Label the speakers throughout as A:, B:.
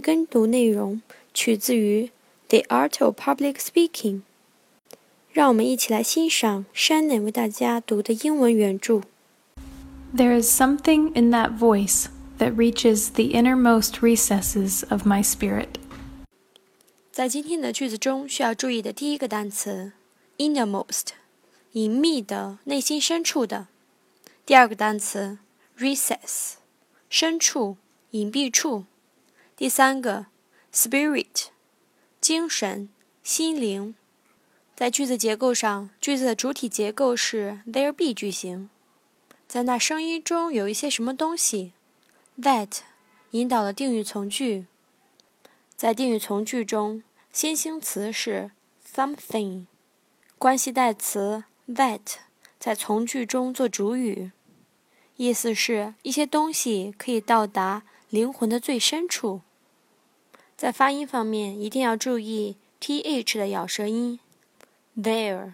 A: 跟读内容取自于《The Art of Public Speaking》。让我们一起来欣赏 Shannon 为大家读的英文原着。
B: There is something in that voice that reaches the innermost recesses of my spirit.
A: 在今天的句子中，需要注意的第一个单词 innermost，隐秘的、内心深处的；第二个单词 recess，深处、隐蔽处； 第三个 spirit，精神、心灵。在句子结构上，句子的主体结构是 there be 句型。在那声音中有一些什么东西？That 引导了定语从句。在定语从句中，先行词是 something，关系代词 that 在从句中做主语，意思是一些东西可以到达灵魂的最深处。在发音方面，一定要注意 th 的咬舌音。There,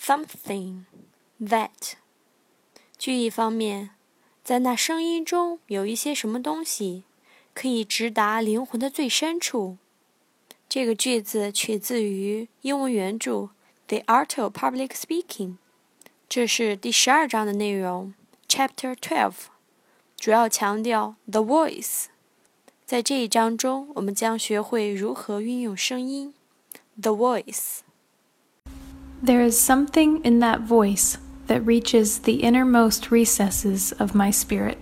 A: something, that。句意方面，在那声音中有一些什么东西，可以直达灵魂的最深处。这个句子取自于英文原著《The Art of Public Speaking》，这是第十二章的内容，Chapter Twelve，主要强调 the voice。在这一章中，我们将学会如何运用声音，the
B: voice。there is something in that voice that reaches the innermost recesses of my spirit.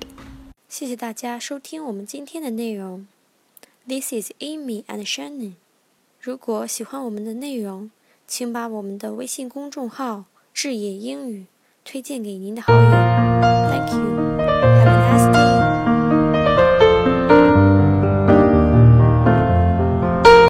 A: 谢谢大家收听我们今天的内容。This is Amy and Shannon。如果喜欢我们的内容，请把我们的微信公众号“智野英语”推荐给您的好友。Thank you。